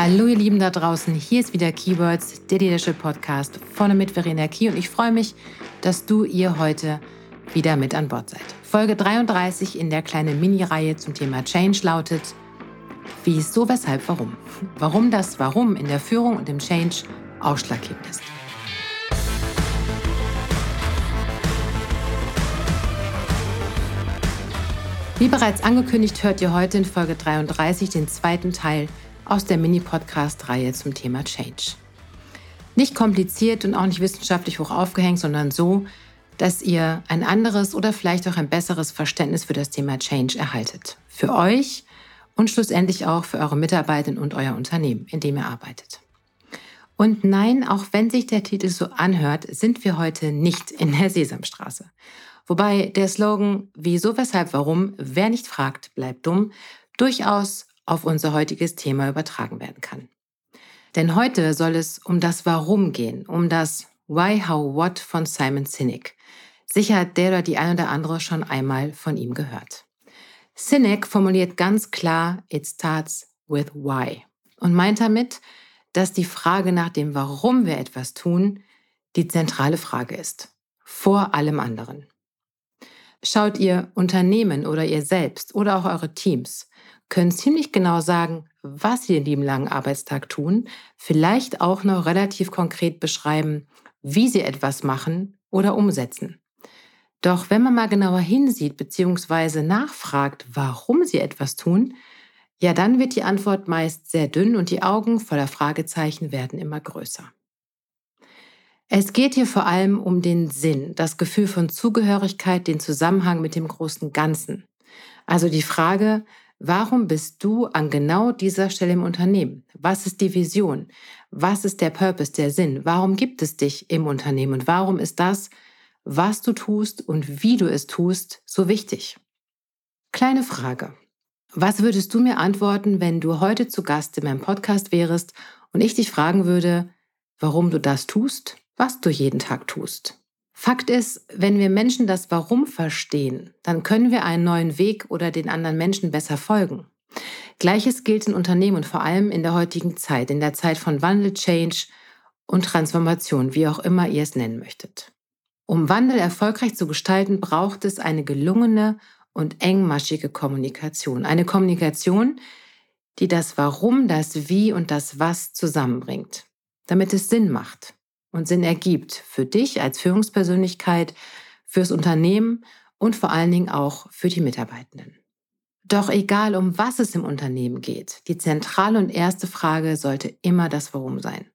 Hallo ihr Lieben da draußen, hier ist wieder Keywords, der Leadership Podcast vorne mit Verena Key und ich freue mich, dass du ihr heute wieder mit an Bord seid. Folge 33 in der kleinen Mini-Reihe zum Thema Change lautet, wie ist so, weshalb, warum. Warum das Warum in der Führung und im Change ausschlaggebend ist. Wie bereits angekündigt, hört ihr heute in Folge 33 den zweiten Teil aus der Mini-Podcast-Reihe zum Thema Change. Nicht kompliziert und auch nicht wissenschaftlich hoch aufgehängt, sondern so, dass ihr ein anderes oder vielleicht auch ein besseres Verständnis für das Thema Change erhaltet. Für euch und schlussendlich auch für eure Mitarbeiter und euer Unternehmen, in dem ihr arbeitet. Und nein, auch wenn sich der Titel so anhört, sind wir heute nicht in der Sesamstraße. Wobei der Slogan Wieso, weshalb, warum, wer nicht fragt, bleibt dumm, durchaus auf unser heutiges Thema übertragen werden kann. Denn heute soll es um das Warum gehen, um das Why, How, What von Simon Sinek. Sicher hat der oder die ein oder andere schon einmal von ihm gehört. Sinek formuliert ganz klar, it starts with why und meint damit, dass die Frage nach dem Warum wir etwas tun, die zentrale Frage ist. Vor allem anderen. Schaut ihr Unternehmen oder ihr selbst oder auch eure Teams, können ziemlich genau sagen, was sie in dem langen Arbeitstag tun, vielleicht auch noch relativ konkret beschreiben, wie sie etwas machen oder umsetzen. Doch wenn man mal genauer hinsieht bzw. nachfragt, warum sie etwas tun, ja, dann wird die Antwort meist sehr dünn und die Augen voller Fragezeichen werden immer größer. Es geht hier vor allem um den Sinn, das Gefühl von Zugehörigkeit, den Zusammenhang mit dem großen Ganzen. Also die Frage, Warum bist du an genau dieser Stelle im Unternehmen? Was ist die Vision? Was ist der Purpose, der Sinn? Warum gibt es dich im Unternehmen? Und warum ist das, was du tust und wie du es tust, so wichtig? Kleine Frage. Was würdest du mir antworten, wenn du heute zu Gast in meinem Podcast wärst und ich dich fragen würde, warum du das tust, was du jeden Tag tust? Fakt ist, wenn wir Menschen das Warum verstehen, dann können wir einen neuen Weg oder den anderen Menschen besser folgen. Gleiches gilt in Unternehmen und vor allem in der heutigen Zeit, in der Zeit von Wandel, Change und Transformation, wie auch immer ihr es nennen möchtet. Um Wandel erfolgreich zu gestalten, braucht es eine gelungene und engmaschige Kommunikation. Eine Kommunikation, die das Warum, das Wie und das Was zusammenbringt, damit es Sinn macht und Sinn ergibt für dich als Führungspersönlichkeit, fürs Unternehmen und vor allen Dingen auch für die Mitarbeitenden. Doch egal, um was es im Unternehmen geht, die zentrale und erste Frage sollte immer das Warum sein.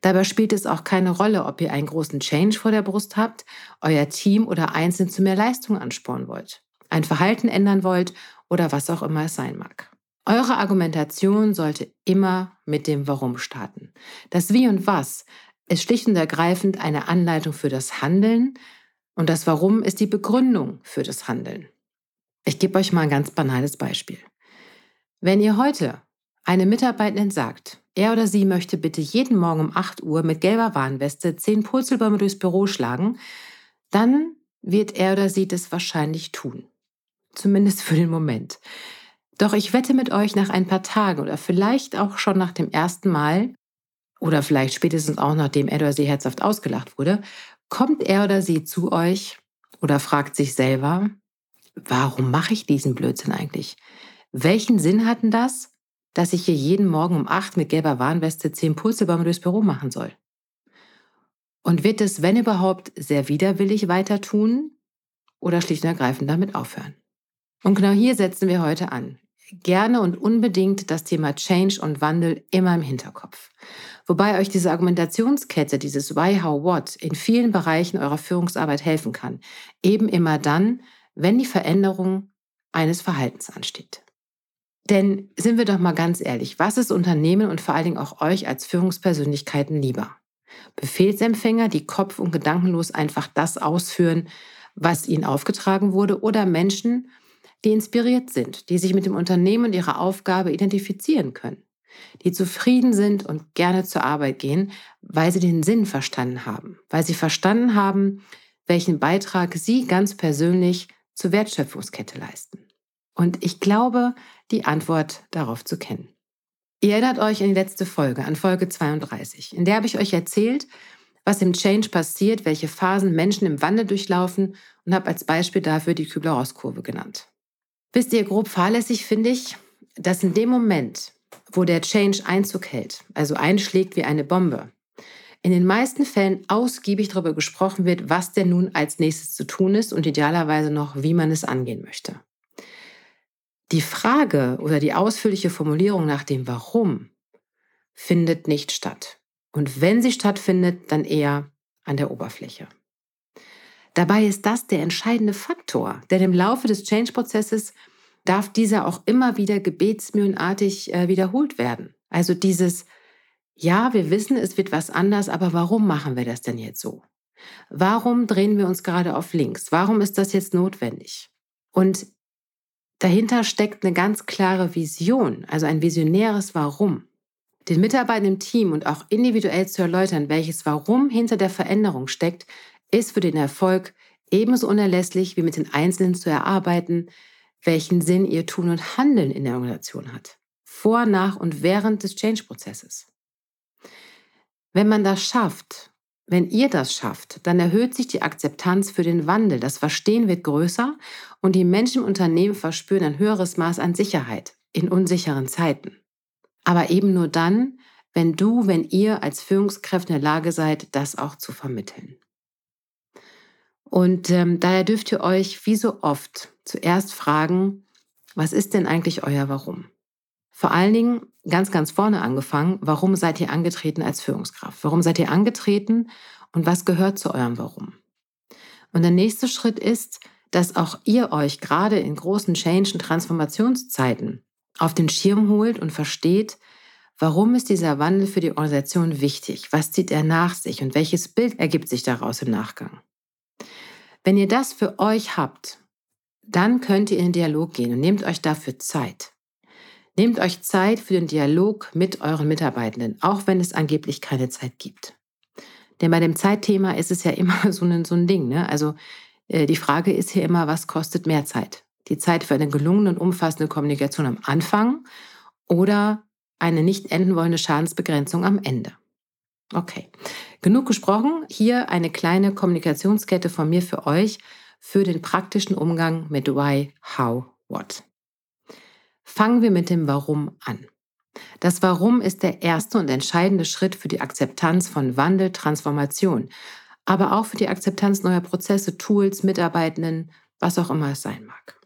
Dabei spielt es auch keine Rolle, ob ihr einen großen Change vor der Brust habt, euer Team oder einzeln zu mehr Leistung anspornen wollt, ein Verhalten ändern wollt oder was auch immer es sein mag. Eure Argumentation sollte immer mit dem Warum starten. Das Wie und Was ist schlicht und ergreifend eine Anleitung für das Handeln und das Warum ist die Begründung für das Handeln. Ich gebe euch mal ein ganz banales Beispiel. Wenn ihr heute einem Mitarbeitenden sagt, er oder sie möchte bitte jeden Morgen um 8 Uhr mit gelber Warnweste 10 Purzelbäume durchs Büro schlagen, dann wird er oder sie das wahrscheinlich tun. Zumindest für den Moment. Doch ich wette mit euch, nach ein paar Tagen oder vielleicht auch schon nach dem ersten Mal oder vielleicht spätestens auch nachdem er oder sie herzhaft ausgelacht wurde, kommt er oder sie zu euch oder fragt sich selber, warum mache ich diesen Blödsinn eigentlich? Welchen Sinn hatten das, dass ich hier jeden Morgen um acht mit gelber Warnweste zehn Pulsebäume durchs Büro machen soll? Und wird es, wenn überhaupt, sehr widerwillig weiter tun oder schlicht und ergreifend damit aufhören? Und genau hier setzen wir heute an gerne und unbedingt das Thema Change und Wandel immer im Hinterkopf. Wobei euch diese Argumentationskette, dieses Why, How, What in vielen Bereichen eurer Führungsarbeit helfen kann. Eben immer dann, wenn die Veränderung eines Verhaltens ansteht. Denn sind wir doch mal ganz ehrlich, was ist Unternehmen und vor allen Dingen auch euch als Führungspersönlichkeiten lieber? Befehlsempfänger, die kopf- und gedankenlos einfach das ausführen, was ihnen aufgetragen wurde, oder Menschen, die inspiriert sind, die sich mit dem Unternehmen und ihrer Aufgabe identifizieren können, die zufrieden sind und gerne zur Arbeit gehen, weil sie den Sinn verstanden haben, weil sie verstanden haben, welchen Beitrag sie ganz persönlich zur Wertschöpfungskette leisten. Und ich glaube, die Antwort darauf zu kennen. Ihr erinnert euch an die letzte Folge, an Folge 32. In der habe ich euch erzählt, was im Change passiert, welche Phasen Menschen im Wandel durchlaufen und habe als Beispiel dafür die Kübler-Ross-Kurve genannt. Wisst ihr, grob fahrlässig finde ich, dass in dem Moment, wo der Change Einzug hält, also einschlägt wie eine Bombe, in den meisten Fällen ausgiebig darüber gesprochen wird, was denn nun als nächstes zu tun ist und idealerweise noch, wie man es angehen möchte. Die Frage oder die ausführliche Formulierung nach dem Warum findet nicht statt. Und wenn sie stattfindet, dann eher an der Oberfläche. Dabei ist das der entscheidende Faktor, denn im Laufe des Change-Prozesses darf dieser auch immer wieder gebetsmühlenartig äh, wiederholt werden. Also dieses, ja, wir wissen, es wird was anders, aber warum machen wir das denn jetzt so? Warum drehen wir uns gerade auf links? Warum ist das jetzt notwendig? Und Dahinter steckt eine ganz klare Vision, also ein visionäres Warum. Den Mitarbeitern im Team und auch individuell zu erläutern, welches Warum hinter der Veränderung steckt, ist für den Erfolg ebenso unerlässlich wie mit den Einzelnen zu erarbeiten, welchen Sinn ihr Tun und Handeln in der Organisation hat. Vor, nach und während des Change-Prozesses. Wenn man das schafft, wenn ihr das schafft, dann erhöht sich die Akzeptanz für den Wandel, das Verstehen wird größer und die Menschen im Unternehmen verspüren ein höheres Maß an Sicherheit in unsicheren Zeiten. Aber eben nur dann, wenn du, wenn ihr als Führungskräfte in der Lage seid, das auch zu vermitteln. Und ähm, daher dürft ihr euch wie so oft zuerst fragen, was ist denn eigentlich euer Warum? Vor allen Dingen ganz, ganz vorne angefangen, warum seid ihr angetreten als Führungskraft? Warum seid ihr angetreten und was gehört zu eurem Warum? Und der nächste Schritt ist, dass auch ihr euch gerade in großen Change- und Transformationszeiten auf den Schirm holt und versteht, warum ist dieser Wandel für die Organisation wichtig? Was zieht er nach sich und welches Bild ergibt sich daraus im Nachgang? Wenn ihr das für euch habt, dann könnt ihr in den Dialog gehen und nehmt euch dafür Zeit. Nehmt euch Zeit für den Dialog mit euren Mitarbeitenden, auch wenn es angeblich keine Zeit gibt. Denn bei dem Zeitthema ist es ja immer so ein, so ein Ding. Ne? Also äh, die Frage ist hier immer, was kostet mehr Zeit? Die Zeit für eine gelungene und umfassende Kommunikation am Anfang oder eine nicht enden wollende Schadensbegrenzung am Ende. Okay, genug gesprochen. Hier eine kleine Kommunikationskette von mir für euch für den praktischen Umgang mit Why, How, What. Fangen wir mit dem Warum an. Das Warum ist der erste und entscheidende Schritt für die Akzeptanz von Wandel, Transformation, aber auch für die Akzeptanz neuer Prozesse, Tools, Mitarbeitenden, was auch immer es sein mag.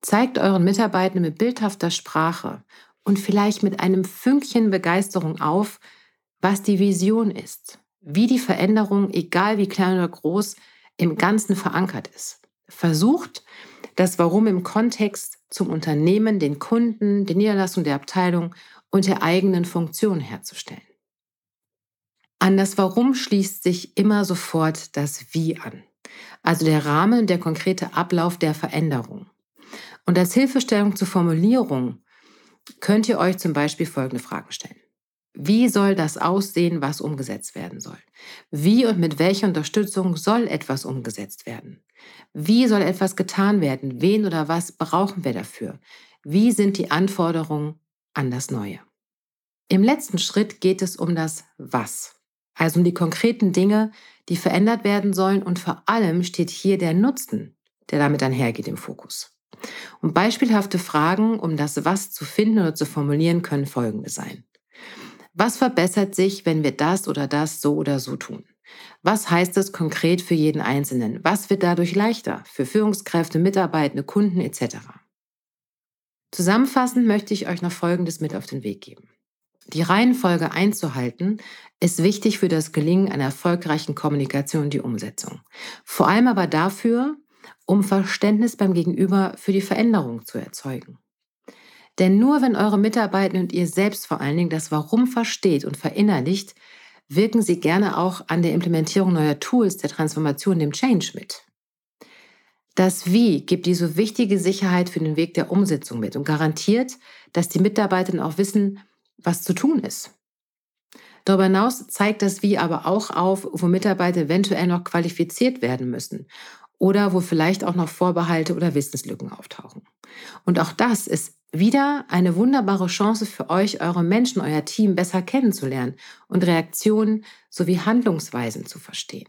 Zeigt euren Mitarbeitenden mit bildhafter Sprache und vielleicht mit einem Fünkchen Begeisterung auf, was die Vision ist, wie die Veränderung, egal wie klein oder groß, im Ganzen verankert ist. Versucht, das Warum im Kontext zum Unternehmen, den Kunden, die Niederlassung der Abteilung und der eigenen Funktion herzustellen. An das Warum schließt sich immer sofort das Wie an, also der Rahmen und der konkrete Ablauf der Veränderung. Und als Hilfestellung zur Formulierung könnt ihr euch zum Beispiel folgende Fragen stellen. Wie soll das aussehen, was umgesetzt werden soll? Wie und mit welcher Unterstützung soll etwas umgesetzt werden? Wie soll etwas getan werden? Wen oder was brauchen wir dafür? Wie sind die Anforderungen an das Neue? Im letzten Schritt geht es um das Was, also um die konkreten Dinge, die verändert werden sollen und vor allem steht hier der Nutzen, der damit einhergeht im Fokus. Und beispielhafte Fragen, um das Was zu finden oder zu formulieren, können folgende sein. Was verbessert sich, wenn wir das oder das so oder so tun? Was heißt das konkret für jeden Einzelnen? Was wird dadurch leichter für Führungskräfte, Mitarbeitende, Kunden etc.? Zusammenfassend möchte ich euch noch Folgendes mit auf den Weg geben. Die Reihenfolge einzuhalten ist wichtig für das Gelingen einer erfolgreichen Kommunikation und die Umsetzung. Vor allem aber dafür, um Verständnis beim Gegenüber für die Veränderung zu erzeugen. Denn nur wenn eure Mitarbeiter und ihr selbst vor allen Dingen das Warum versteht und verinnerlicht, wirken sie gerne auch an der Implementierung neuer Tools der Transformation, dem Change mit. Das Wie gibt diese wichtige Sicherheit für den Weg der Umsetzung mit und garantiert, dass die Mitarbeiter auch wissen, was zu tun ist. Darüber hinaus zeigt das Wie aber auch auf, wo Mitarbeiter eventuell noch qualifiziert werden müssen oder wo vielleicht auch noch Vorbehalte oder Wissenslücken auftauchen. Und auch das ist wieder eine wunderbare Chance für euch, eure Menschen, euer Team besser kennenzulernen und Reaktionen sowie Handlungsweisen zu verstehen.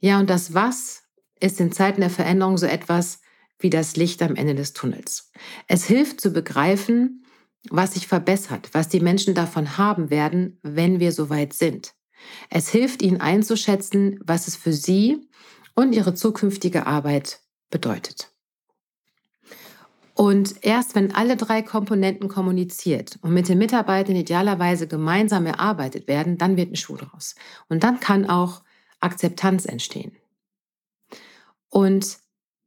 Ja, und das Was ist in Zeiten der Veränderung so etwas wie das Licht am Ende des Tunnels. Es hilft zu begreifen, was sich verbessert, was die Menschen davon haben werden, wenn wir soweit sind. Es hilft ihnen einzuschätzen, was es für sie und ihre zukünftige Arbeit bedeutet. Und erst wenn alle drei Komponenten kommuniziert und mit den Mitarbeitern idealerweise gemeinsam erarbeitet werden, dann wird ein Schuh draus. Und dann kann auch Akzeptanz entstehen. Und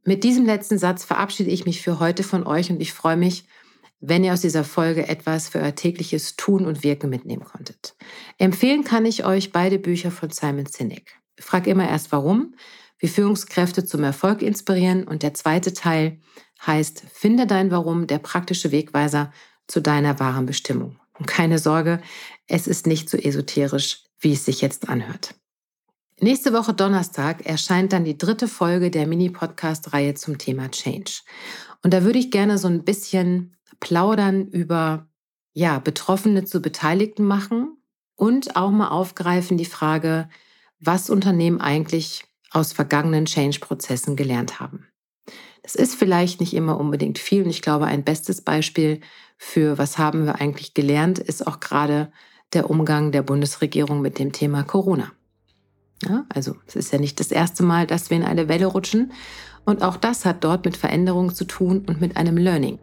mit diesem letzten Satz verabschiede ich mich für heute von euch und ich freue mich, wenn ihr aus dieser Folge etwas für euer tägliches Tun und Wirken mitnehmen konntet. Empfehlen kann ich euch beide Bücher von Simon Sinek. Frag immer erst warum, wie Führungskräfte zum Erfolg inspirieren und der zweite Teil heißt Finde dein Warum, der praktische Wegweiser zu deiner wahren Bestimmung. Und keine Sorge, es ist nicht so esoterisch, wie es sich jetzt anhört. Nächste Woche Donnerstag erscheint dann die dritte Folge der Mini-Podcast-Reihe zum Thema Change. Und da würde ich gerne so ein bisschen plaudern über, ja, Betroffene zu Beteiligten machen und auch mal aufgreifen die Frage, was Unternehmen eigentlich aus vergangenen Change-Prozessen gelernt haben. Das ist vielleicht nicht immer unbedingt viel und ich glaube, ein bestes Beispiel für was haben wir eigentlich gelernt, ist auch gerade der Umgang der Bundesregierung mit dem Thema Corona. Ja, also es ist ja nicht das erste Mal, dass wir in eine Welle rutschen und auch das hat dort mit Veränderungen zu tun und mit einem Learning.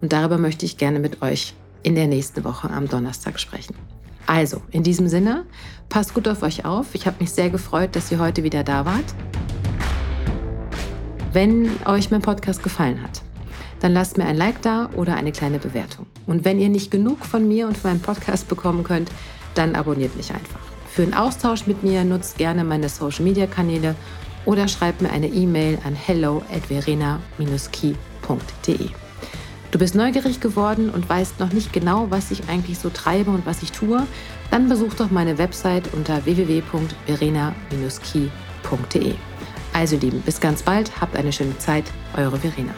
Und darüber möchte ich gerne mit euch in der nächsten Woche am Donnerstag sprechen. Also, in diesem Sinne, passt gut auf euch auf. Ich habe mich sehr gefreut, dass ihr heute wieder da wart. Wenn euch mein Podcast gefallen hat, dann lasst mir ein Like da oder eine kleine Bewertung. Und wenn ihr nicht genug von mir und von meinem Podcast bekommen könnt, dann abonniert mich einfach. Für einen Austausch mit mir nutzt gerne meine Social Media Kanäle oder schreibt mir eine E-Mail an hello at verena-key.de. Du bist neugierig geworden und weißt noch nicht genau, was ich eigentlich so treibe und was ich tue? Dann besuch doch meine Website unter www.verena-key.de. Also Lieben, bis ganz bald, habt eine schöne Zeit, eure Verena.